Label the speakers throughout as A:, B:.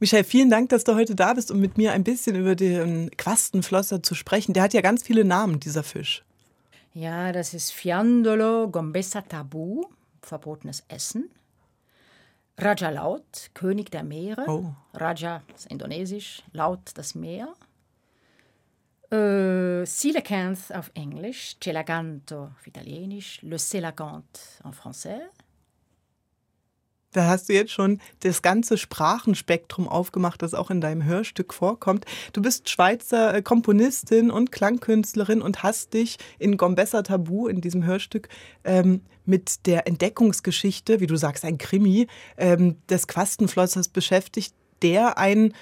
A: Michael, vielen Dank, dass du heute da bist, um mit mir ein bisschen über den Quastenflosser zu sprechen. Der hat ja ganz viele Namen, dieser Fisch.
B: Ja, das ist Fiandolo Gombessa Tabu, verbotenes Essen. Raja Laut, König der Meere.
A: Oh.
B: Raja ist indonesisch, Laut das Meer. Äh, Coelacanth auf Englisch, Celaganto auf Italienisch, Le Celagant en français.
A: Da hast du jetzt schon das ganze Sprachenspektrum aufgemacht, das auch in deinem Hörstück vorkommt. Du bist Schweizer äh, Komponistin und Klangkünstlerin und hast dich in Gombessa Tabu, in diesem Hörstück, ähm, mit der Entdeckungsgeschichte, wie du sagst, ein Krimi, ähm, des Quastenflossers beschäftigt, der ein,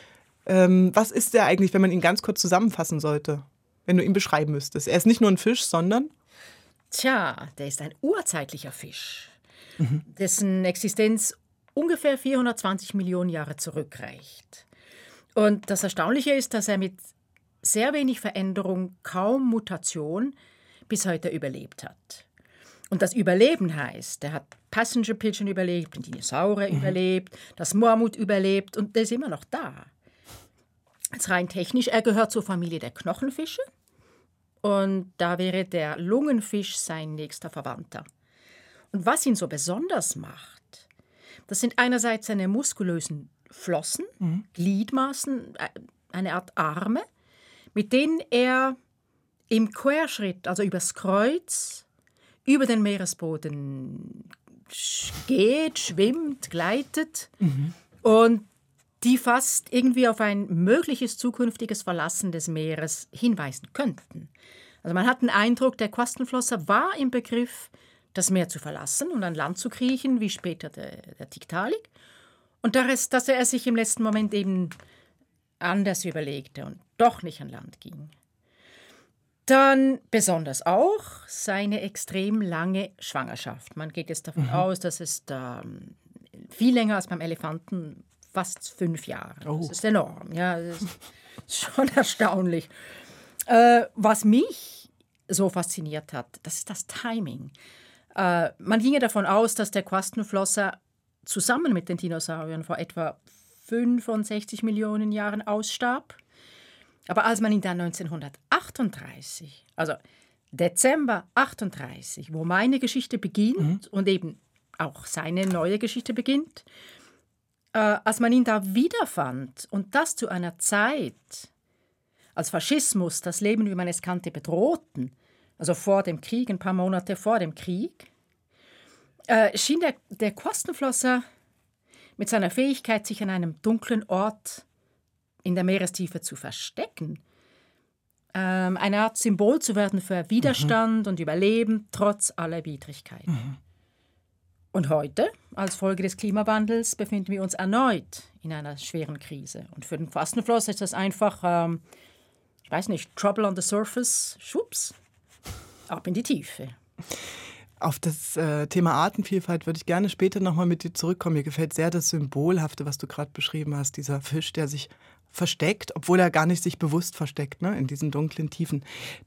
A: ähm, was ist der eigentlich, wenn man ihn ganz kurz zusammenfassen sollte, wenn du ihn beschreiben müsstest? Er ist nicht nur ein Fisch, sondern?
B: Tja, der ist ein urzeitlicher Fisch dessen Existenz ungefähr 420 Millionen Jahre zurückreicht. Und das Erstaunliche ist, dass er mit sehr wenig Veränderung, kaum Mutation bis heute überlebt hat. Und das Überleben heißt, er hat Passenger Pigeon überlebt, den Dinosaurier mhm. überlebt, das Mormut überlebt und der ist immer noch da. Jetzt rein technisch, er gehört zur Familie der Knochenfische und da wäre der Lungenfisch sein nächster Verwandter. Und was ihn so besonders macht, das sind einerseits seine muskulösen Flossen, mhm. Gliedmaßen, äh, eine Art Arme, mit denen er im Querschritt, also übers Kreuz, über den Meeresboden geht, schwimmt, gleitet mhm. und die fast irgendwie auf ein mögliches zukünftiges Verlassen des Meeres hinweisen könnten. Also man hat den Eindruck, der Quastenflosser war im Begriff, das Meer zu verlassen und an Land zu kriechen, wie später der, der Tiktaalik. Und dass, dass er sich im letzten Moment eben anders überlegte und doch nicht an Land ging. Dann besonders auch seine extrem lange Schwangerschaft. Man geht jetzt davon mhm. aus, dass es da ähm, viel länger als beim Elefanten, fast fünf Jahre. Oh. Das ist enorm. Ja, das ist schon erstaunlich. Äh, was mich so fasziniert hat, das ist das Timing. Äh, man ginge davon aus, dass der Quastenflosser zusammen mit den Dinosauriern vor etwa 65 Millionen Jahren ausstarb. Aber als man ihn dann 1938, also Dezember 38, wo meine Geschichte beginnt mhm. und eben auch seine neue Geschichte beginnt, äh, als man ihn da wiederfand und das zu einer Zeit, als Faschismus das Leben, wie man es kannte, bedrohten, also vor dem Krieg, ein paar Monate vor dem Krieg, äh, schien der, der Kostenflosser mit seiner Fähigkeit, sich an einem dunklen Ort in der Meerestiefe zu verstecken, ähm, eine Art Symbol zu werden für Widerstand mhm. und Überleben trotz aller Widrigkeiten. Mhm. Und heute, als Folge des Klimawandels, befinden wir uns erneut in einer schweren Krise. Und für den Fastenfloss ist das einfach, ähm, ich weiß nicht, Trouble on the Surface, schwupps, ab in die Tiefe.
A: Auf das äh, Thema Artenvielfalt würde ich gerne später nochmal mit dir zurückkommen. Mir gefällt sehr das Symbolhafte, was du gerade beschrieben hast, dieser Fisch, der sich versteckt, obwohl er gar nicht sich bewusst versteckt, ne, in diesen dunklen Tiefen.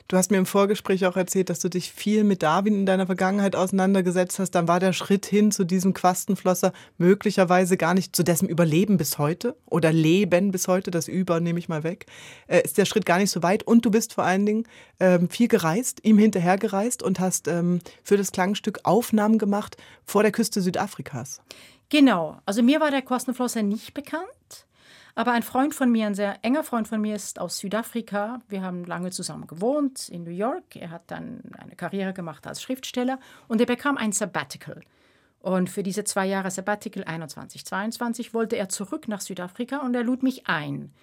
A: Du hast mir im Vorgespräch auch erzählt, dass du dich viel mit Darwin in deiner Vergangenheit auseinandergesetzt hast. Dann war der Schritt hin zu diesem Quastenflosser möglicherweise gar nicht zu dessen Überleben bis heute oder Leben bis heute, das Über nehme ich mal weg, äh, ist der Schritt gar nicht so weit. Und du bist vor allen Dingen ähm, viel gereist, ihm hinterher gereist und hast ähm, für das Klangstück Aufnahmen gemacht vor der Küste Südafrikas.
B: Genau, also mir war der Quastenflosser nicht bekannt. Aber ein Freund von mir, ein sehr enger Freund von mir, ist aus Südafrika. Wir haben lange zusammen gewohnt in New York. Er hat dann eine Karriere gemacht als Schriftsteller und er bekam ein Sabbatical. Und für diese zwei Jahre Sabbatical 21, 22 wollte er zurück nach Südafrika und er lud mich ein.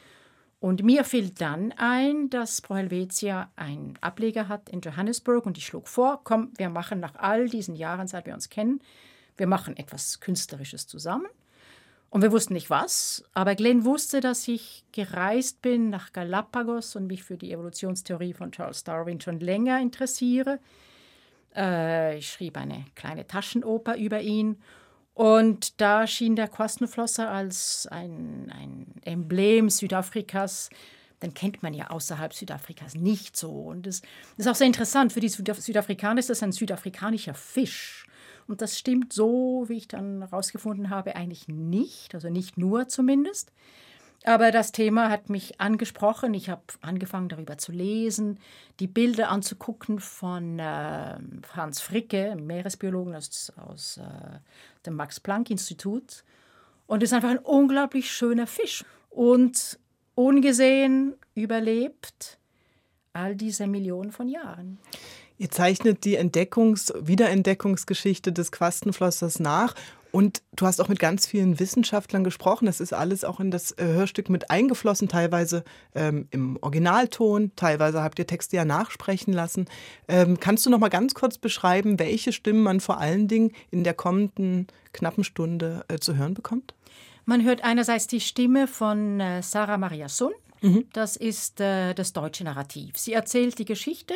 B: Und mir fiel dann ein, dass Pro Helvetia einen Ableger hat in Johannesburg und ich schlug vor, komm, wir machen nach all diesen Jahren, seit wir uns kennen, wir machen etwas Künstlerisches zusammen. Und wir wussten nicht was, aber Glenn wusste, dass ich gereist bin nach Galapagos und mich für die Evolutionstheorie von Charles Darwin schon länger interessiere. Äh, ich schrieb eine kleine Taschenoper über ihn und da schien der Quastenflosser als ein, ein Emblem Südafrikas dann kennt man ja außerhalb Südafrikas nicht so. Und das ist auch sehr interessant. Für die Südafrikaner ist das ein südafrikanischer Fisch. Und das stimmt so, wie ich dann herausgefunden habe, eigentlich nicht, also nicht nur zumindest. Aber das Thema hat mich angesprochen. Ich habe angefangen, darüber zu lesen, die Bilder anzugucken von äh, Hans Fricke, Meeresbiologen aus, aus äh, dem Max-Planck-Institut. Und ist einfach ein unglaublich schöner Fisch. Und ungesehen überlebt all diese Millionen von Jahren.
A: Ihr zeichnet die Entdeckungs-, Wiederentdeckungsgeschichte des Quastenflossers nach und du hast auch mit ganz vielen Wissenschaftlern gesprochen. Das ist alles auch in das äh, Hörstück mit eingeflossen, teilweise ähm, im Originalton, teilweise habt ihr Texte ja nachsprechen lassen. Ähm, kannst du noch mal ganz kurz beschreiben, welche Stimmen man vor allen Dingen in der kommenden knappen Stunde äh, zu hören bekommt?
B: Man hört einerseits die Stimme von äh, Sarah Maria Sun. Mhm. Das ist äh, das deutsche Narrativ. Sie erzählt die Geschichte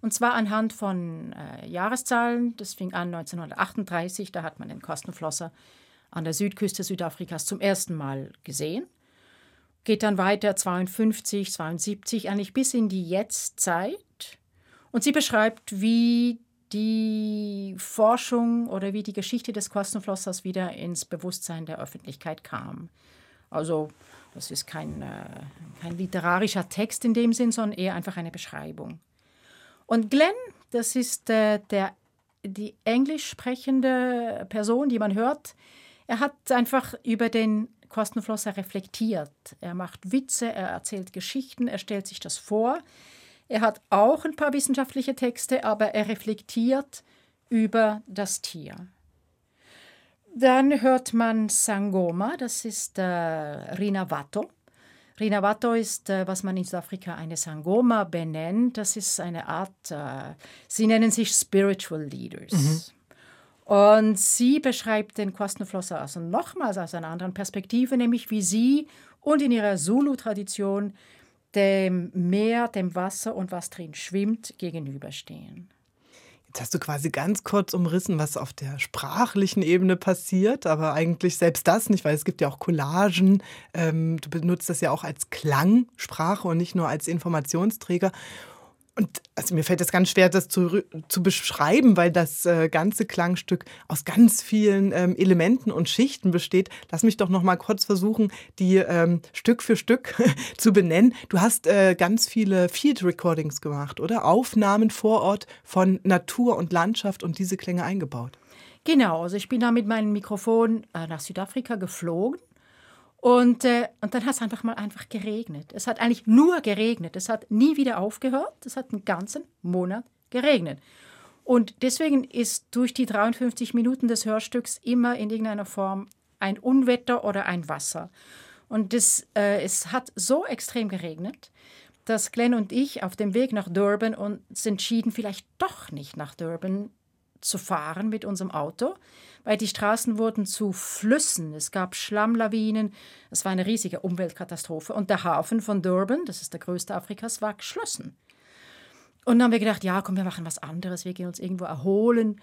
B: und zwar anhand von äh, Jahreszahlen. Das fing an 1938, da hat man den Kostenflosser an der Südküste Südafrikas zum ersten Mal gesehen. Geht dann weiter 52, 72, eigentlich bis in die Jetztzeit. Und sie beschreibt, wie die Forschung oder wie die Geschichte des Kostenflossers wieder ins Bewusstsein der Öffentlichkeit kam. Also das ist kein, äh, kein literarischer Text in dem Sinn, sondern eher einfach eine Beschreibung. Und Glenn, das ist äh, der, die englisch sprechende Person, die man hört, er hat einfach über den Kostenflosser reflektiert. Er macht Witze, er erzählt Geschichten, er stellt sich das vor. Er hat auch ein paar wissenschaftliche Texte, aber er reflektiert über das Tier. Dann hört man Sangoma, das ist äh, Rina Watto. Rinavato ist, äh, was man in Südafrika eine Sangoma benennt. Das ist eine Art, äh, sie nennen sich Spiritual Leaders. Mhm. Und sie beschreibt den Kostenflosser also nochmals aus einer anderen Perspektive, nämlich wie sie und in ihrer Zulu-Tradition dem Meer, dem Wasser und was drin schwimmt, gegenüberstehen.
A: Jetzt hast du quasi ganz kurz umrissen, was auf der sprachlichen Ebene passiert, aber eigentlich selbst das nicht, weil es gibt ja auch Collagen. Ähm, du benutzt das ja auch als Klangsprache und nicht nur als Informationsträger. Und also mir fällt es ganz schwer, das zu, zu beschreiben, weil das äh, ganze Klangstück aus ganz vielen ähm, Elementen und Schichten besteht. Lass mich doch noch mal kurz versuchen, die ähm, Stück für Stück zu benennen. Du hast äh, ganz viele Field Recordings gemacht, oder? Aufnahmen vor Ort von Natur und Landschaft und diese Klänge eingebaut.
B: Genau, also ich bin da mit meinem Mikrofon äh, nach Südafrika geflogen und, äh, und dann hat es einfach mal einfach geregnet. Es hat eigentlich nur geregnet. Es hat nie wieder aufgehört. Es hat einen ganzen Monat geregnet. Und deswegen ist durch die 53 Minuten des Hörstücks immer in irgendeiner Form ein Unwetter oder ein Wasser. Und das, äh, es hat so extrem geregnet, dass Glenn und ich auf dem Weg nach Durban uns entschieden, vielleicht doch nicht nach Durban zu fahren mit unserem Auto, weil die Straßen wurden zu Flüssen. Es gab Schlammlawinen. Es war eine riesige Umweltkatastrophe. Und der Hafen von Durban, das ist der größte Afrikas, war geschlossen. Und dann haben wir gedacht, ja, komm, wir machen was anderes, wir gehen uns irgendwo erholen.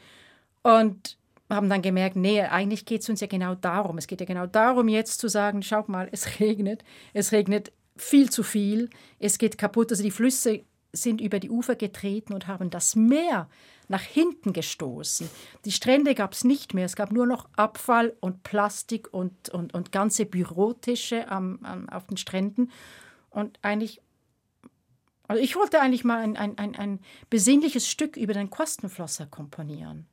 B: Und haben dann gemerkt, nee, eigentlich geht es uns ja genau darum. Es geht ja genau darum, jetzt zu sagen, schau mal, es regnet, es regnet viel zu viel, es geht kaputt. Also die Flüsse sind über die Ufer getreten und haben das Meer nach hinten gestoßen. Die Strände gab es nicht mehr, es gab nur noch Abfall und Plastik und, und, und ganze Bürotische am, am, auf den Stränden. Und eigentlich, also ich wollte eigentlich mal ein, ein, ein, ein besinnliches Stück über den Kostenflosser komponieren.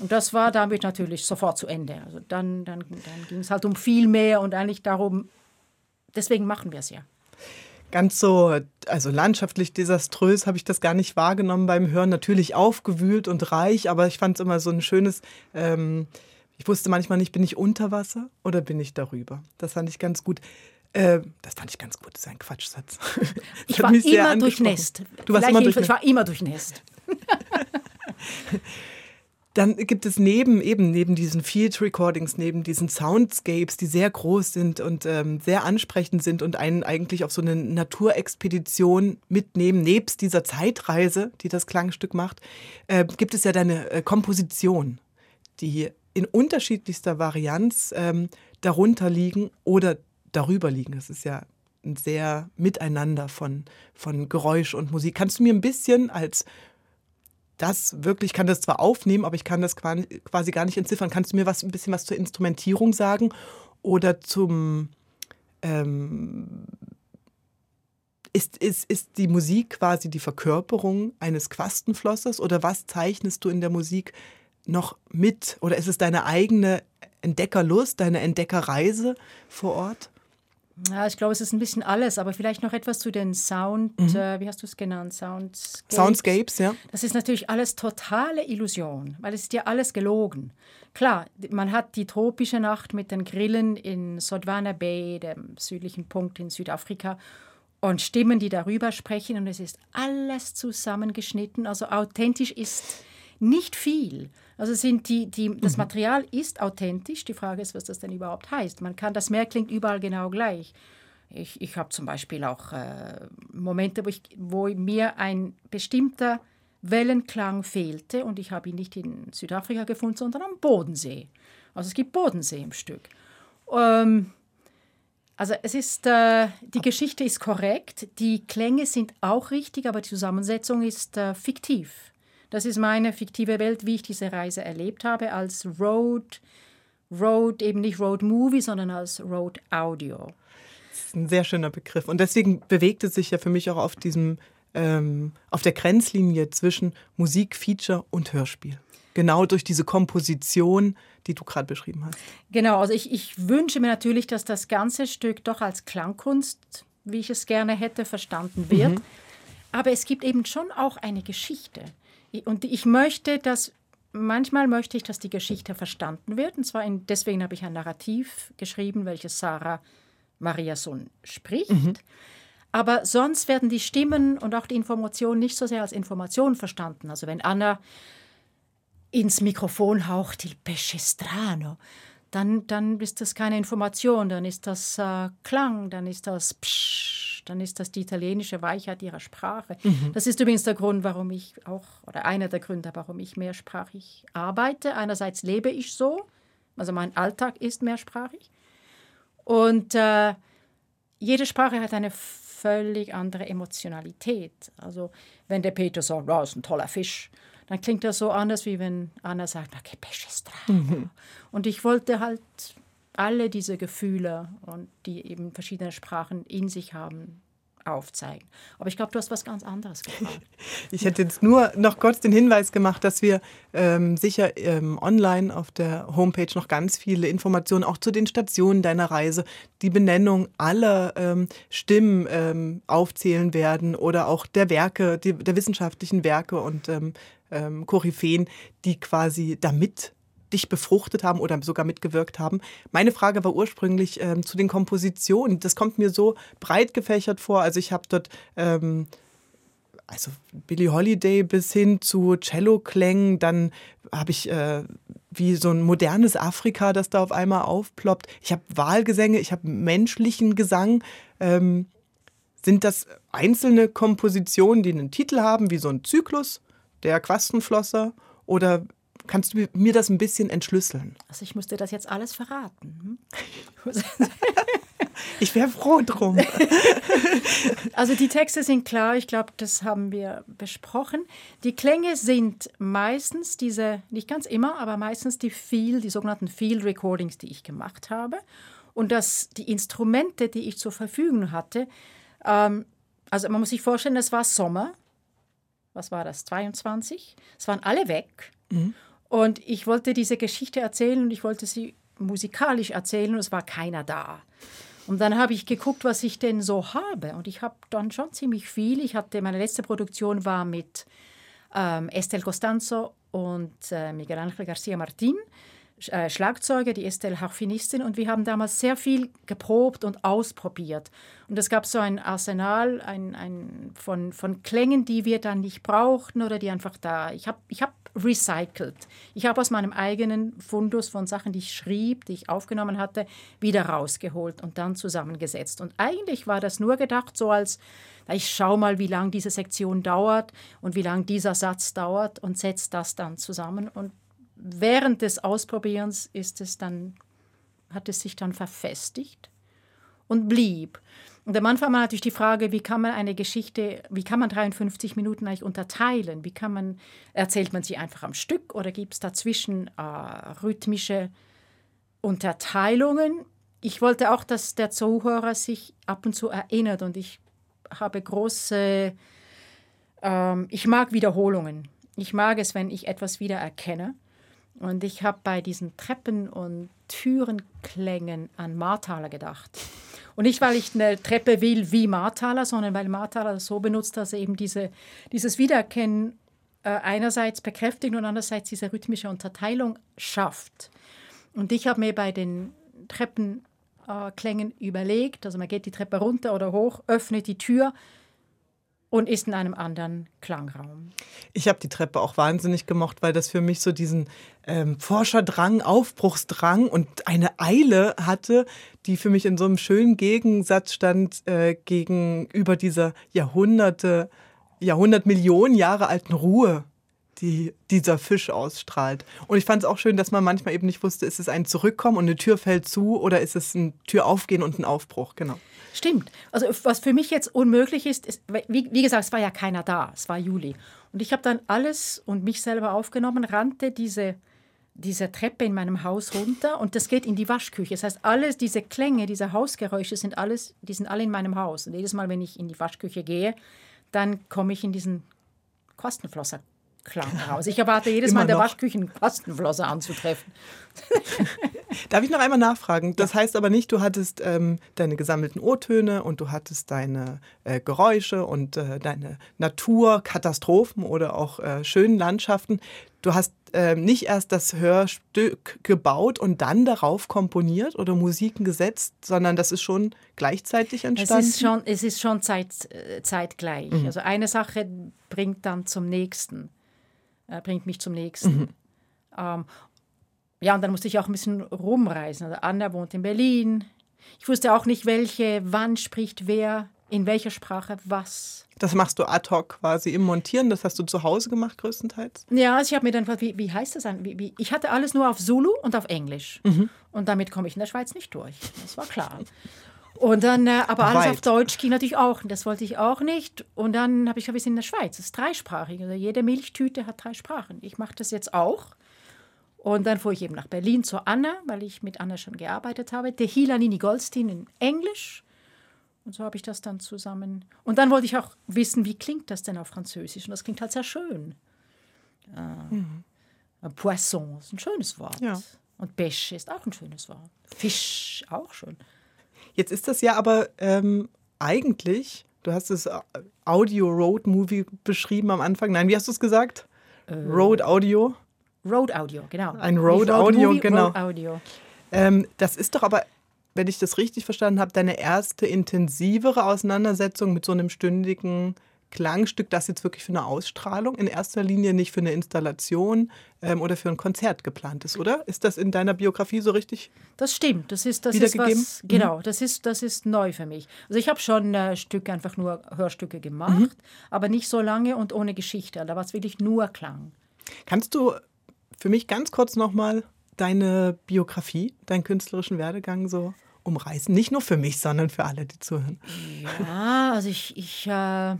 B: Und das war damit natürlich sofort zu Ende. Also dann, dann, dann ging es halt um viel mehr und eigentlich darum, deswegen machen wir es ja
A: ganz so, also landschaftlich desaströs habe ich das gar nicht wahrgenommen beim Hören. Natürlich aufgewühlt und reich, aber ich fand es immer so ein schönes. Ähm, ich wusste manchmal nicht, bin ich unter Wasser oder bin ich darüber. Das fand ich ganz gut. Äh, das fand ich ganz gut, das ist ein Quatschsatz.
B: Ich war immer durchnässt. Du warst immer durchnässt. Ich war immer durchnässt.
A: Dann gibt es neben eben neben diesen Field Recordings, neben diesen Soundscapes, die sehr groß sind und ähm, sehr ansprechend sind und einen eigentlich auf so eine Naturexpedition mitnehmen, nebst dieser Zeitreise, die das Klangstück macht, äh, gibt es ja deine äh, Komposition, die in unterschiedlichster Varianz ähm, darunter liegen oder darüber liegen. Das ist ja ein sehr Miteinander von, von Geräusch und Musik. Kannst du mir ein bisschen als das wirklich, ich kann das zwar aufnehmen, aber ich kann das quasi gar nicht entziffern. Kannst du mir was, ein bisschen was zur Instrumentierung sagen oder zum, ähm, ist, ist, ist die Musik quasi die Verkörperung eines Quastenflossers oder was zeichnest du in der Musik noch mit? Oder ist es deine eigene Entdeckerlust, deine Entdeckerreise vor Ort?
B: Ja, ich glaube, es ist ein bisschen alles, aber vielleicht noch etwas zu den Sound, mhm. äh, wie hast du es genannt?
A: Soundscapes. Soundscapes, ja.
B: Das ist natürlich alles totale Illusion, weil es ist ja alles gelogen. Klar, man hat die tropische Nacht mit den Grillen in Sodwana Bay, dem südlichen Punkt in Südafrika, und Stimmen, die darüber sprechen, und es ist alles zusammengeschnitten. Also authentisch ist nicht viel. Also sind die, die, das mhm. Material ist authentisch. Die Frage ist, was das denn überhaupt heißt. Man kann, das Meer klingt überall genau gleich. Ich, ich habe zum Beispiel auch äh, Momente, wo, ich, wo mir ein bestimmter Wellenklang fehlte und ich habe ihn nicht in Südafrika gefunden, sondern am Bodensee. Also es gibt Bodensee im Stück. Ähm, also es ist, äh, die Geschichte ist korrekt, die Klänge sind auch richtig, aber die Zusammensetzung ist äh, fiktiv. Das ist meine fiktive Welt, wie ich diese Reise erlebt habe, als Road, Road, eben nicht Road Movie, sondern als Road Audio.
A: Das ist ein sehr schöner Begriff. Und deswegen bewegt es sich ja für mich auch auf diesem, ähm, auf der Grenzlinie zwischen Musik, Feature und Hörspiel. Genau durch diese Komposition, die du gerade beschrieben hast.
B: Genau, also ich, ich wünsche mir natürlich, dass das ganze Stück doch als Klangkunst, wie ich es gerne hätte, verstanden wird. Mhm. Aber es gibt eben schon auch eine Geschichte. Und ich möchte, dass manchmal möchte ich, dass die Geschichte verstanden wird. Und zwar in, deswegen habe ich ein Narrativ geschrieben, welches Sarah Mariason spricht. Mhm. Aber sonst werden die Stimmen und auch die Informationen nicht so sehr als Information verstanden. Also wenn Anna ins Mikrofon haucht, il pesce strano, dann, dann ist das keine Information, dann ist das äh, Klang, dann ist das Psch, dann ist das die italienische Weichheit ihrer Sprache. Mhm. Das ist übrigens der Grund, warum ich auch, oder einer der Gründe, warum ich mehrsprachig arbeite. Einerseits lebe ich so, also mein Alltag ist mehrsprachig. Und äh, jede Sprache hat eine völlig andere Emotionalität. Also wenn der Peter sagt, oh, das ist ein toller Fisch, dann klingt das so anders, wie wenn Anna sagt, okay, pesce strano. Mhm. Und ich wollte halt alle diese Gefühle und die eben verschiedene Sprachen in sich haben, aufzeigen. Aber ich glaube, du hast was ganz anderes gefragt.
A: ich hätte jetzt nur noch kurz den Hinweis gemacht, dass wir ähm, sicher ähm, online auf der Homepage noch ganz viele Informationen auch zu den Stationen deiner Reise, die Benennung aller ähm, Stimmen ähm, aufzählen werden oder auch der Werke, die, der wissenschaftlichen Werke und ähm, ähm, Koryphäen, die quasi damit dich befruchtet haben oder sogar mitgewirkt haben. Meine Frage war ursprünglich ähm, zu den Kompositionen. Das kommt mir so breit gefächert vor. Also ich habe dort ähm, also Billie Holiday bis hin zu Cello-Klängen, dann habe ich äh, wie so ein modernes Afrika, das da auf einmal aufploppt. Ich habe Wahlgesänge, ich habe menschlichen Gesang. Ähm, sind das einzelne Kompositionen, die einen Titel haben, wie so ein Zyklus, der Quastenflosser? Oder Kannst du mir das ein bisschen entschlüsseln?
B: Also ich müsste das jetzt alles verraten.
A: Hm? ich wäre froh drum.
B: also die Texte sind klar, ich glaube, das haben wir besprochen. Die Klänge sind meistens diese, nicht ganz immer, aber meistens die Feel, die sogenannten Field Recordings, die ich gemacht habe. Und dass die Instrumente, die ich zur Verfügung hatte, ähm, also man muss sich vorstellen, es war Sommer. Was war das? 22. Es waren alle weg. Mhm. Und ich wollte diese Geschichte erzählen und ich wollte sie musikalisch erzählen und es war keiner da. Und dann habe ich geguckt, was ich denn so habe. Und ich habe dann schon ziemlich viel. Ich hatte, meine letzte Produktion war mit ähm, Estel Costanzo und äh, Miguel Ángel García Martín. Äh, Schlagzeuger, die Estelle Harfinistin, und wir haben damals sehr viel geprobt und ausprobiert. Und es gab so ein Arsenal ein, ein von, von Klängen, die wir dann nicht brauchten oder die einfach da. Ich habe ich hab recycelt. Ich habe aus meinem eigenen Fundus von Sachen, die ich schrieb, die ich aufgenommen hatte, wieder rausgeholt und dann zusammengesetzt. Und eigentlich war das nur gedacht, so als ich schaue mal, wie lange diese Sektion dauert und wie lange dieser Satz dauert und setze das dann zusammen. Und während des Ausprobierens ist es dann, hat es sich dann verfestigt und blieb. Und am Anfang war natürlich die Frage, wie kann man eine Geschichte, wie kann man 53 Minuten eigentlich unterteilen? Wie kann man, erzählt man sie einfach am Stück oder gibt es dazwischen äh, rhythmische Unterteilungen? ich wollte auch, dass der Zuhörer sich ab und zu erinnert und ich habe große, ähm, ich mag Wiederholungen. Ich mag es, wenn ich etwas wieder erkenne. Und ich habe bei diesen Treppen- und Türenklängen an Marthaler gedacht. Und nicht, weil ich eine Treppe will wie Marthaler, sondern weil Marthaler so benutzt, dass er eben diese, dieses Wiedererkennen äh, einerseits bekräftigt und andererseits diese rhythmische Unterteilung schafft. Und ich habe mir bei den Treppenklängen äh, überlegt, also man geht die Treppe runter oder hoch, öffnet die Tür, und ist in einem anderen Klangraum.
A: Ich habe die Treppe auch wahnsinnig gemocht, weil das für mich so diesen ähm, Forscherdrang, Aufbruchsdrang und eine Eile hatte, die für mich in so einem schönen Gegensatz stand äh, gegenüber dieser Jahrhunderte, Jahrhundert Millionen Jahre alten Ruhe die dieser Fisch ausstrahlt. Und ich fand es auch schön, dass man manchmal eben nicht wusste, ist es ein Zurückkommen und eine Tür fällt zu oder ist es ein Tür aufgehen und ein Aufbruch, genau.
B: Stimmt. Also was für mich jetzt unmöglich ist, ist wie, wie gesagt, es war ja keiner da, es war Juli. Und ich habe dann alles und mich selber aufgenommen, rannte diese, diese Treppe in meinem Haus runter und das geht in die Waschküche. Das heißt, alles diese Klänge, diese Hausgeräusche sind alles, die sind alle in meinem Haus. Und jedes Mal, wenn ich in die Waschküche gehe, dann komme ich in diesen Kostenflosser Klang raus. Ich erwarte jedes Mal in der Waschküche einen Kostenflosser anzutreffen.
A: Darf ich noch einmal nachfragen? Das ja. heißt aber nicht, du hattest ähm, deine gesammelten O-Töne und du hattest deine äh, Geräusche und äh, deine Naturkatastrophen oder auch äh, schönen Landschaften. Du hast ähm, nicht erst das Hörstück gebaut und dann darauf komponiert oder Musiken gesetzt, sondern das ist schon gleichzeitig entstanden?
B: Es ist schon, es ist schon zeit, äh, zeitgleich. Mhm. Also eine Sache bringt dann zum nächsten, äh, bringt mich zum nächsten. Mhm. Ähm, ja, und dann musste ich auch ein bisschen rumreisen. Also Anna wohnt in Berlin. Ich wusste auch nicht, welche, wann spricht wer, in welcher Sprache was.
A: Das machst du ad hoc quasi im Montieren, das hast du zu Hause gemacht größtenteils?
B: Ja, also ich habe mir dann gefragt, wie, wie heißt das Wie, wie, ich hatte alles nur auf Zulu und auf Englisch. Mhm. Und damit komme ich in der Schweiz nicht durch. Das war klar. Und dann, äh, aber alles Weit. auf Deutsch ging natürlich auch. Das wollte ich auch nicht. Und dann habe ich gesagt, wir sind in der Schweiz. Das ist dreisprachig. Also jede Milchtüte hat drei Sprachen. Ich mache das jetzt auch. Und dann fuhr ich eben nach Berlin zu Anna, weil ich mit Anna schon gearbeitet habe. Tehila Nini Goldstein in Englisch. Und so habe ich das dann zusammen. Und dann wollte ich auch wissen, wie klingt das denn auf Französisch? Und das klingt halt sehr schön. Äh, mhm. Poisson ist ein schönes Wort. Ja. Und Pêche ist auch ein schönes Wort. Fisch auch schön.
A: Jetzt ist das ja aber ähm, eigentlich, du hast es äh, Audio Road Movie beschrieben am Anfang. Nein, wie hast du es gesagt? Äh, Road Audio.
B: Road Audio, genau.
A: Ein Road, Road Audio, Movie, genau. Road Audio. Ähm, das ist doch aber, wenn ich das richtig verstanden habe, deine erste intensivere Auseinandersetzung mit so einem stündigen Klangstück, das jetzt wirklich für eine Ausstrahlung in erster Linie nicht für eine Installation ähm, oder für ein Konzert geplant ist, oder? Ist das in deiner Biografie so richtig?
B: Das stimmt. Das ist das ist was, mhm. genau. Das ist das ist neu für mich. Also ich habe schon äh, Stücke einfach nur Hörstücke gemacht, mhm. aber nicht so lange und ohne Geschichte. Da war es wirklich nur Klang.
A: Kannst du für mich ganz kurz nochmal deine Biografie, deinen künstlerischen Werdegang so umreißen? Nicht nur für mich, sondern für alle, die zuhören.
B: Ja, also ich, ich, äh,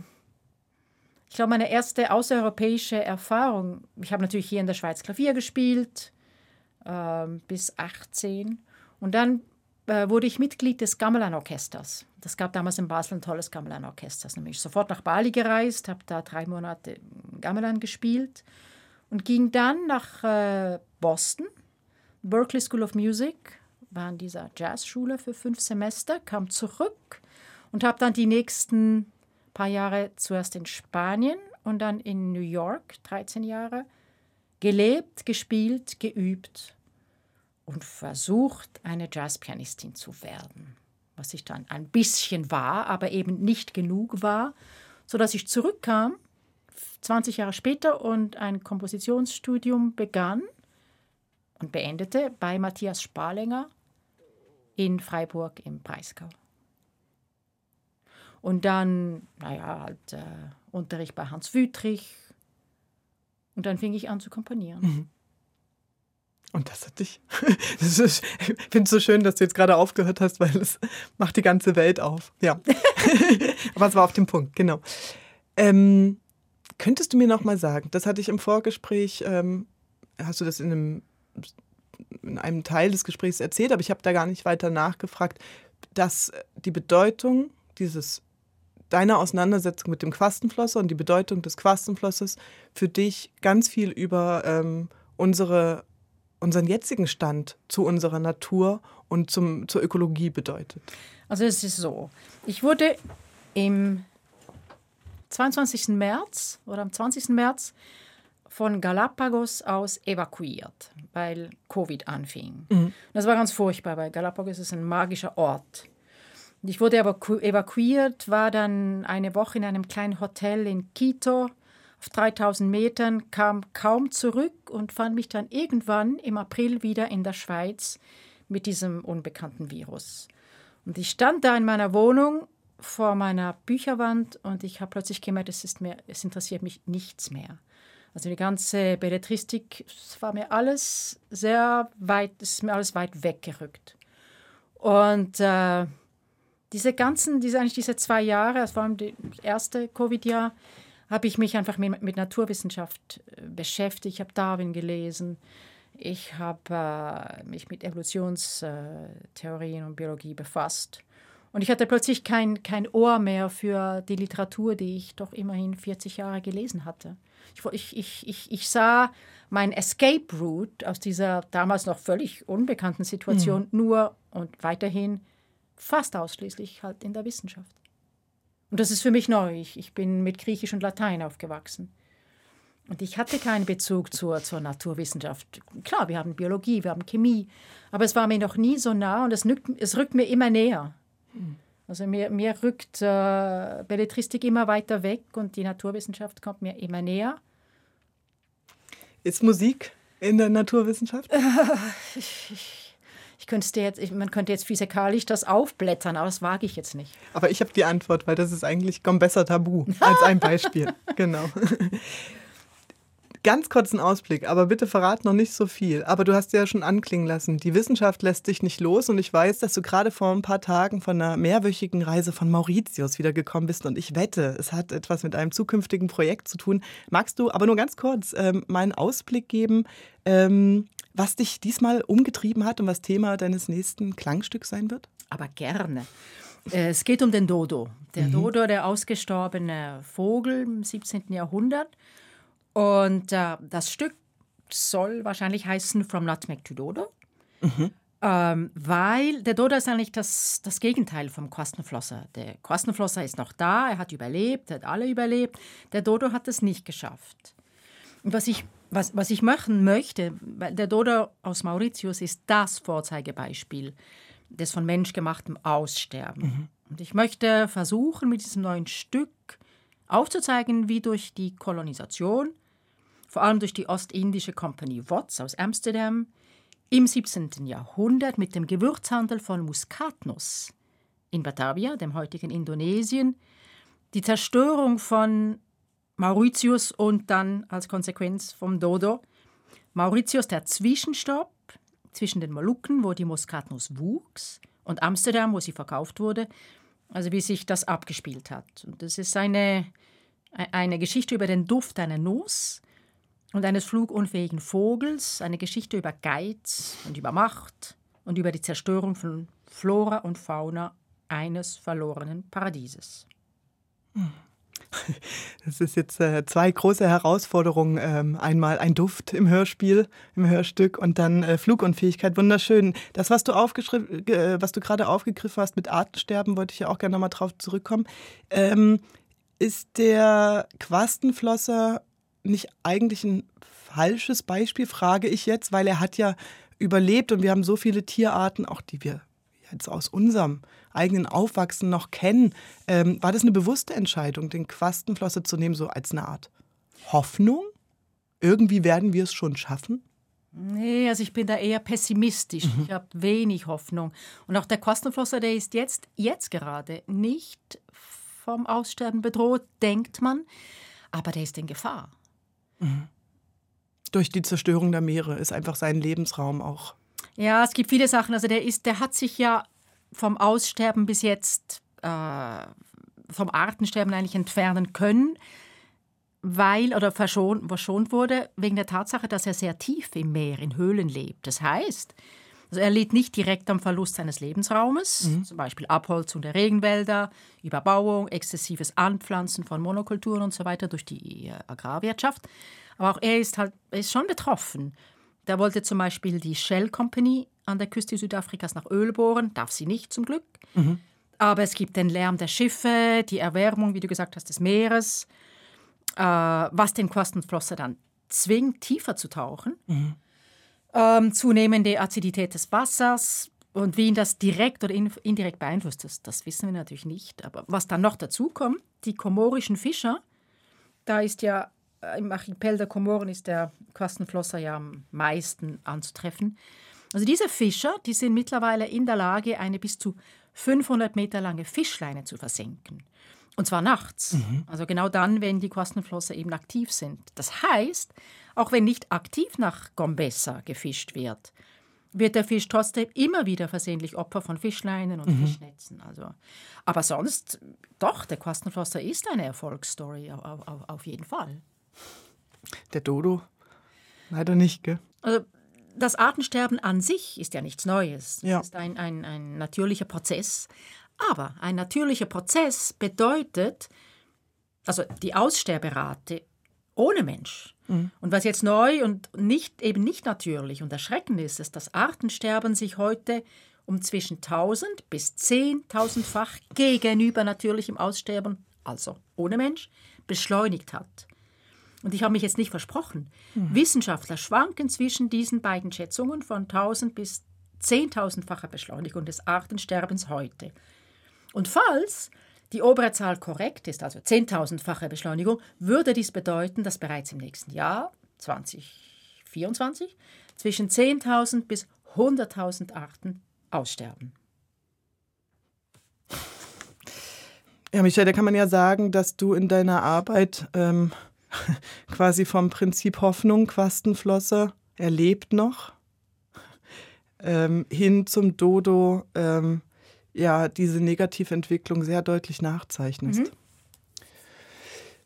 B: ich glaube, meine erste außereuropäische Erfahrung, ich habe natürlich hier in der Schweiz Klavier gespielt, äh, bis 18. Und dann äh, wurde ich Mitglied des Gamelan-Orchesters. Das gab damals in Basel ein tolles Gamelan-Orchester. Nämlich sofort nach Bali gereist, habe da drei Monate Gamelan gespielt und ging dann nach äh, Boston, Berkeley School of Music, war in dieser Jazzschule für fünf Semester, kam zurück und habe dann die nächsten paar Jahre zuerst in Spanien und dann in New York, 13 Jahre, gelebt, gespielt, geübt und versucht, eine Jazzpianistin zu werden. Was ich dann ein bisschen war, aber eben nicht genug war, sodass ich zurückkam 20 Jahre später und ein Kompositionsstudium begann und beendete bei Matthias Sparlänger in Freiburg im Breisgau. Und dann, naja, halt äh, Unterricht bei Hans Wüttrich. Und dann fing ich an zu komponieren. Mhm.
A: Und das hat dich. Das ist, ich finde es so schön, dass du jetzt gerade aufgehört hast, weil es macht die ganze Welt auf. Ja. Aber es war auf dem Punkt, genau. Ähm, Könntest du mir noch mal sagen, das hatte ich im Vorgespräch, ähm, hast du das in einem in einem Teil des Gesprächs erzählt, aber ich habe da gar nicht weiter nachgefragt, dass die Bedeutung dieses deiner Auseinandersetzung mit dem Quastenflosser und die Bedeutung des Quastenflossers für dich ganz viel über ähm, unsere, unseren jetzigen Stand zu unserer Natur und zum, zur Ökologie bedeutet.
B: Also es ist so, ich wurde im 22. März oder am 20. März von Galapagos aus evakuiert, weil Covid anfing. Mhm. Das war ganz furchtbar, weil Galapagos ist ein magischer Ort. Ich wurde evakuiert, war dann eine Woche in einem kleinen Hotel in Quito auf 3000 Metern, kam kaum zurück und fand mich dann irgendwann im April wieder in der Schweiz mit diesem unbekannten Virus. Und ich stand da in meiner Wohnung vor meiner Bücherwand und ich habe plötzlich gemerkt, es, ist mir, es interessiert mich nichts mehr. Also die ganze Belletristik, es war mir alles sehr weit, ist mir alles weit weggerückt. Und äh, diese ganzen, diese, eigentlich diese zwei Jahre, also vor allem das erste Covid-Jahr, habe ich mich einfach mit, mit Naturwissenschaft äh, beschäftigt. Ich habe Darwin gelesen. Ich habe äh, mich mit Evolutionstheorien und Biologie befasst. Und ich hatte plötzlich kein, kein Ohr mehr für die Literatur, die ich doch immerhin 40 Jahre gelesen hatte. Ich, ich, ich, ich sah mein Escape Route aus dieser damals noch völlig unbekannten Situation mhm. nur und weiterhin fast ausschließlich halt in der Wissenschaft. Und das ist für mich neu. Ich, ich bin mit Griechisch und Latein aufgewachsen. Und ich hatte keinen Bezug zur, zur Naturwissenschaft. Klar, wir haben Biologie, wir haben Chemie, aber es war mir noch nie so nah und es, nückt, es rückt mir immer näher. Also mir, mir rückt äh, Belletristik immer weiter weg und die Naturwissenschaft kommt mir immer näher.
A: Ist Musik in der Naturwissenschaft?
B: ich, ich ich könnte jetzt, ich, man könnte jetzt physikalisch das aufblättern, aber das wage ich jetzt nicht.
A: Aber ich habe die Antwort, weil das ist eigentlich komm besser Tabu als ein Beispiel. genau. Ganz kurzen Ausblick, aber bitte verrat noch nicht so viel. Aber du hast ja schon anklingen lassen, die Wissenschaft lässt dich nicht los und ich weiß, dass du gerade vor ein paar Tagen von einer mehrwöchigen Reise von Mauritius wiedergekommen bist und ich wette, es hat etwas mit einem zukünftigen Projekt zu tun. Magst du aber nur ganz kurz ähm, meinen Ausblick geben, ähm, was dich diesmal umgetrieben hat und was Thema deines nächsten Klangstücks sein wird?
B: Aber gerne. Äh, es geht um den Dodo. Der mhm. Dodo, der ausgestorbene Vogel im 17. Jahrhundert. Und äh, das Stück soll wahrscheinlich heißen From Nutmeg to Dodo. Mhm. Ähm, weil der Dodo ist eigentlich das, das Gegenteil vom Quastenflosser. Der Quastenflosser ist noch da, er hat überlebt, er hat alle überlebt. Der Dodo hat es nicht geschafft. Und was ich was, was ich machen möchte, weil der Dodo aus Mauritius ist das Vorzeigebeispiel des von menschgemachtem Aussterben. Mhm. Und ich möchte versuchen, mit diesem neuen Stück aufzuzeigen, wie durch die Kolonisation, vor allem durch die ostindische Kompanie Watts aus Amsterdam, im 17. Jahrhundert mit dem Gewürzhandel von Muskatnuss in Batavia, dem heutigen Indonesien, die Zerstörung von Mauritius und dann als Konsequenz vom Dodo. Mauritius der Zwischenstopp zwischen den Molukken, wo die Muskatnuss wuchs, und Amsterdam, wo sie verkauft wurde. Also wie sich das abgespielt hat. Und das ist eine, eine Geschichte über den Duft einer Nuss und eines flugunfähigen Vogels, eine Geschichte über Geiz und über Macht und über die Zerstörung von Flora und Fauna eines verlorenen Paradieses.
A: Hm. Das ist jetzt äh, zwei große Herausforderungen. Ähm, einmal ein Duft im Hörspiel, im Hörstück und dann äh, Flugunfähigkeit. Wunderschön. Das, was du, äh, was du gerade aufgegriffen hast mit Artensterben, wollte ich ja auch gerne nochmal drauf zurückkommen. Ähm, ist der Quastenflosser nicht eigentlich ein falsches Beispiel, frage ich jetzt, weil er hat ja überlebt und wir haben so viele Tierarten, auch die wir jetzt aus unserem eigenen Aufwachsen noch kennen. Ähm, war das eine bewusste Entscheidung, den Quastenflosse zu nehmen, so als eine Art Hoffnung? Irgendwie werden wir es schon schaffen?
B: Nee, also ich bin da eher pessimistisch. Mhm. Ich habe wenig Hoffnung. Und auch der Quastenflosser, der ist jetzt, jetzt gerade nicht vom Aussterben bedroht, denkt man, aber der ist in Gefahr.
A: Mhm. Durch die Zerstörung der Meere ist einfach sein Lebensraum auch
B: ja, es gibt viele Sachen. Also der ist, der hat sich ja vom Aussterben bis jetzt, äh, vom Artensterben eigentlich entfernen können, weil oder verschont, verschont wurde wegen der Tatsache, dass er sehr tief im Meer in Höhlen lebt. Das heißt, also er litt nicht direkt am Verlust seines Lebensraumes, mhm. zum Beispiel Abholzung der Regenwälder, Überbauung, exzessives Anpflanzen von Monokulturen und so weiter durch die äh, Agrarwirtschaft. Aber auch er ist halt er ist schon betroffen. Da wollte zum Beispiel die Shell Company an der Küste Südafrikas nach Öl bohren, darf sie nicht zum Glück. Mhm. Aber es gibt den Lärm der Schiffe, die Erwärmung, wie du gesagt hast, des Meeres, äh, was den Kostenflosser dann zwingt, tiefer zu tauchen. Mhm. Ähm, zunehmende Azidität des Wassers und wie ihn das direkt oder indirekt beeinflusst, das, das wissen wir natürlich nicht. Aber was dann noch dazu kommt, die komorischen Fischer, da ist ja im Archipel der Komoren ist der Quastenflosser ja am meisten anzutreffen. Also diese Fischer, die sind mittlerweile in der Lage, eine bis zu 500 Meter lange Fischleine zu versenken. Und zwar nachts. Mhm. Also genau dann, wenn die Quastenflosser eben aktiv sind. Das heißt, auch wenn nicht aktiv nach Gombessa gefischt wird, wird der Fisch trotzdem immer wieder versehentlich Opfer von Fischleinen und mhm. Fischnetzen. Also, aber sonst, doch, der Quastenflosser ist eine Erfolgsstory, auf, auf, auf jeden Fall.
A: Der Dodo? Leider nicht, gell?
B: Also, das Artensterben an sich ist ja nichts Neues. Ja. ist ein, ein, ein natürlicher Prozess. Aber ein natürlicher Prozess bedeutet, also die Aussterberate ohne Mensch. Mhm. Und was jetzt neu und nicht, eben nicht natürlich und erschreckend ist, ist, dass Artensterben sich heute um zwischen 1000 bis 10.000-fach gegenüber natürlichem Aussterben, also ohne Mensch, beschleunigt hat. Und ich habe mich jetzt nicht versprochen. Mhm. Wissenschaftler schwanken zwischen diesen beiden Schätzungen von 1000 bis 10.000-facher Beschleunigung des Artensterbens heute. Und falls die obere Zahl korrekt ist, also 10.000-fache Beschleunigung, würde dies bedeuten, dass bereits im nächsten Jahr, 2024, zwischen 10.000 bis 100.000 Arten aussterben.
A: Ja, Michael, da kann man ja sagen, dass du in deiner Arbeit ähm, quasi vom Prinzip Hoffnung, Quastenflosse, er lebt noch, ähm, hin zum Dodo, ähm, ja, diese Negativentwicklung sehr deutlich nachzeichnest. Mhm.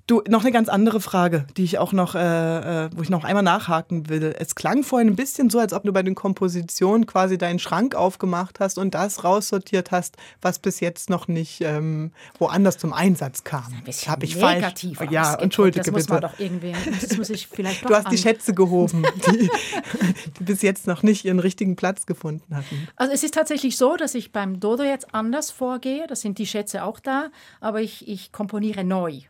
A: Du, noch eine ganz andere Frage, die ich auch noch, äh, äh, wo ich noch einmal nachhaken will. Es klang vorhin ein bisschen so, als ob du bei den Kompositionen quasi deinen Schrank aufgemacht hast und das raussortiert hast, was bis jetzt noch nicht ähm, woanders zum Einsatz kam.
B: Das habe ich negativ falsch.
A: Ja, entschuldige
B: das
A: muss
B: man doch irgendwie. Das muss ich vielleicht
A: Du hast an. die Schätze gehoben, die, die bis jetzt noch nicht ihren richtigen Platz gefunden hatten.
B: Also es ist tatsächlich so, dass ich beim Dodo jetzt anders vorgehe. Da sind die Schätze auch da, aber ich, ich komponiere neu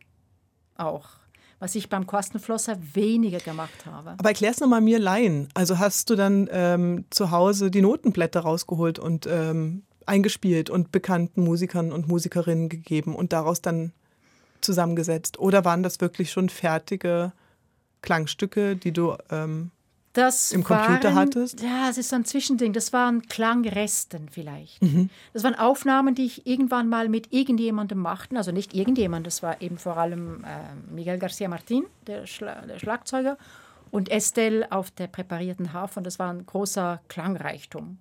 B: auch was ich beim Kostenflosser weniger gemacht habe.
A: Aber erklär es nochmal mir Laien. Also hast du dann ähm, zu Hause die Notenblätter rausgeholt und ähm, eingespielt und bekannten Musikern und Musikerinnen gegeben und daraus dann zusammengesetzt? Oder waren das wirklich schon fertige Klangstücke, die du ähm, das im Computer
B: waren,
A: hattest?
B: Ja, es ist so ein Zwischending. Das waren Klangresten vielleicht. Mhm. Das waren Aufnahmen, die ich irgendwann mal mit irgendjemandem machte. Also nicht irgendjemand, das war eben vor allem äh, Miguel Garcia Martin, der, Schla der, Schlagzeuger, und Estelle auf der präparierten Harfe. Und das war ein großer Klangreichtum.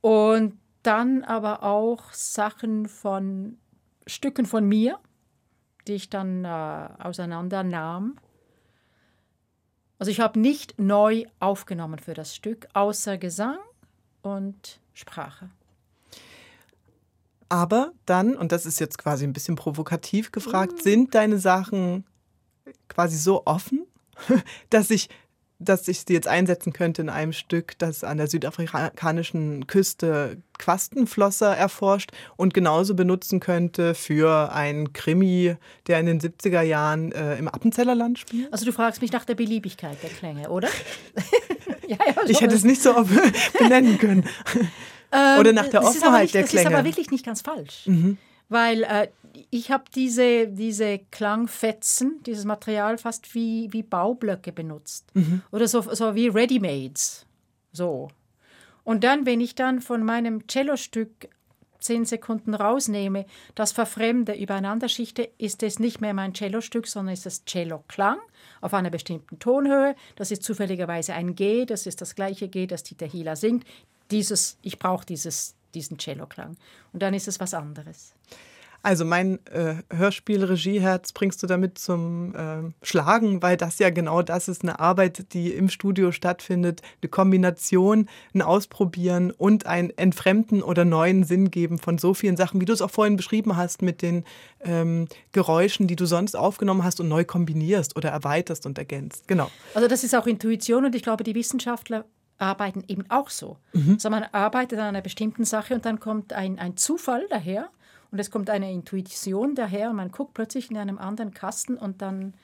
B: Und dann aber auch Sachen von Stücken von mir, die ich dann äh, auseinandernahm also ich habe nicht neu aufgenommen für das Stück, außer Gesang und Sprache.
A: Aber dann, und das ist jetzt quasi ein bisschen provokativ gefragt, mhm. sind deine Sachen quasi so offen, dass ich dass ich sie jetzt einsetzen könnte in einem Stück, das an der südafrikanischen Küste Quastenflosser erforscht und genauso benutzen könnte für einen Krimi, der in den 70er Jahren äh, im Appenzellerland spielt?
B: Also du fragst mich nach der Beliebigkeit der Klänge, oder?
A: ja, ja, ich hätte es nicht so benennen können. Ähm, oder nach der Offenheit
B: nicht,
A: der Klänge.
B: Das ist aber wirklich nicht ganz falsch. Mhm. Weil äh, ich habe diese, diese Klangfetzen, dieses Material fast wie, wie Baublöcke benutzt. Mhm. Oder so, so wie Ready-Mades. So. Und dann, wenn ich dann von meinem Cellostück zehn Sekunden rausnehme, das verfremde, übereinander schichte, ist es nicht mehr mein Cellostück, sondern ist es Cello-Klang auf einer bestimmten Tonhöhe. Das ist zufälligerweise ein G, das ist das gleiche G, das Dieter Hila singt. Dieses, ich brauche dieses, diesen Cello-Klang. Und dann ist es was anderes.
A: Also mein äh, Hörspiel-Regieherz bringst du damit zum äh, Schlagen, weil das ja genau das ist, eine Arbeit, die im Studio stattfindet, eine Kombination, ein Ausprobieren und ein Entfremden oder neuen Sinn geben von so vielen Sachen, wie du es auch vorhin beschrieben hast mit den ähm, Geräuschen, die du sonst aufgenommen hast und neu kombinierst oder erweiterst und ergänzt. Genau.
B: Also das ist auch Intuition und ich glaube, die Wissenschaftler arbeiten eben auch so. Mhm. Also man arbeitet an einer bestimmten Sache und dann kommt ein, ein Zufall daher und es kommt eine Intuition daher man guckt plötzlich in einem anderen Kasten und dann,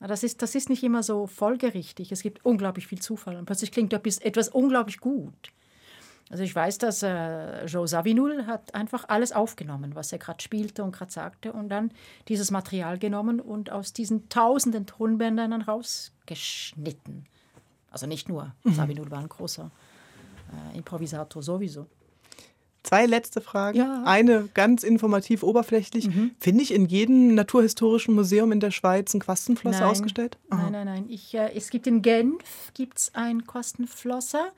B: das ist, das ist nicht immer so folgerichtig. Es gibt unglaublich viel Zufall und plötzlich klingt etwas, etwas unglaublich gut. Also ich weiß, dass äh, Joe Savinul hat einfach alles aufgenommen, was er gerade spielte und gerade sagte und dann dieses Material genommen und aus diesen tausenden Tonbändern dann rausgeschnitten. Also nicht nur, mhm. Savinul war ein großer äh, Improvisator sowieso.
A: Zwei letzte Fragen. Ja. Eine ganz informativ oberflächlich. Mhm. Finde ich in jedem naturhistorischen Museum in der Schweiz ein Quastenflosser
B: nein.
A: ausgestellt?
B: Aha. Nein, nein, nein. Ich, äh, es gibt in Genf gibt's einen Quastenflosser.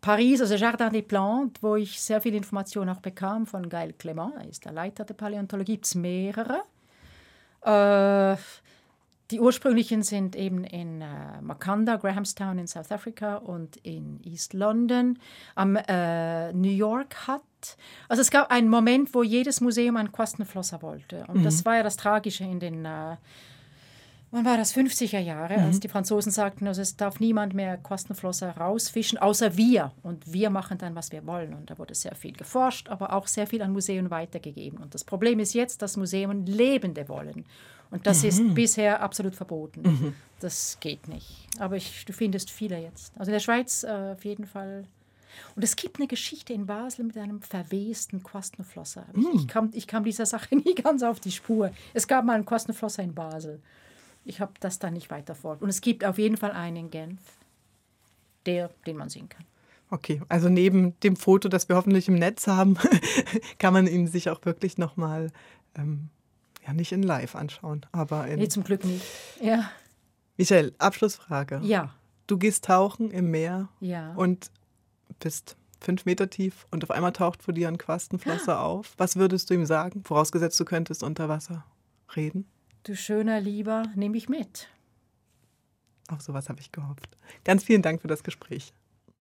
B: Paris, also Jardin des Plantes, wo ich sehr viel Information auch bekam von Gail Clement, er ist der Leiter der Paläontologie, gibt es mehrere. Äh, die ursprünglichen sind eben in äh, Makanda, Grahamstown in South Africa und in East London, am äh, New York Hut. Also es gab einen Moment, wo jedes Museum einen Quastenflosser wollte. Und mhm. das war ja das Tragische in den äh, wann war das, 50er Jahre, mhm. als die Franzosen sagten, also es darf niemand mehr Kostenflosser rausfischen, außer wir. Und wir machen dann, was wir wollen. Und da wurde sehr viel geforscht, aber auch sehr viel an Museen weitergegeben. Und das Problem ist jetzt, dass Museen Lebende wollen. Und das mhm. ist bisher absolut verboten. Mhm. Das geht nicht. Aber ich, du findest viele jetzt. Also in der Schweiz äh, auf jeden Fall. Und es gibt eine Geschichte in Basel mit einem verwesten Quastenflosser. Ich, ich, mhm. kam, ich kam dieser Sache nie ganz auf die Spur. Es gab mal einen Quastenflosser in Basel ich habe das dann nicht weiterverfolgt. Und es gibt auf jeden Fall einen in Genf, der, den man sehen kann.
A: Okay, also neben dem Foto, das wir hoffentlich im Netz haben, kann man ihn sich auch wirklich nochmal, ähm, ja nicht in live anschauen, aber in...
B: Nee, zum Glück nicht, ja.
A: Michael, Abschlussfrage.
B: Ja.
A: Du gehst tauchen im Meer
B: ja.
A: und bist fünf Meter tief und auf einmal taucht vor dir ein Quastenflosser auf. Was würdest du ihm sagen, vorausgesetzt du könntest unter Wasser reden?
B: Du schöner Lieber, nehme ich mit.
A: Auf sowas habe ich gehofft. Ganz vielen Dank für das Gespräch.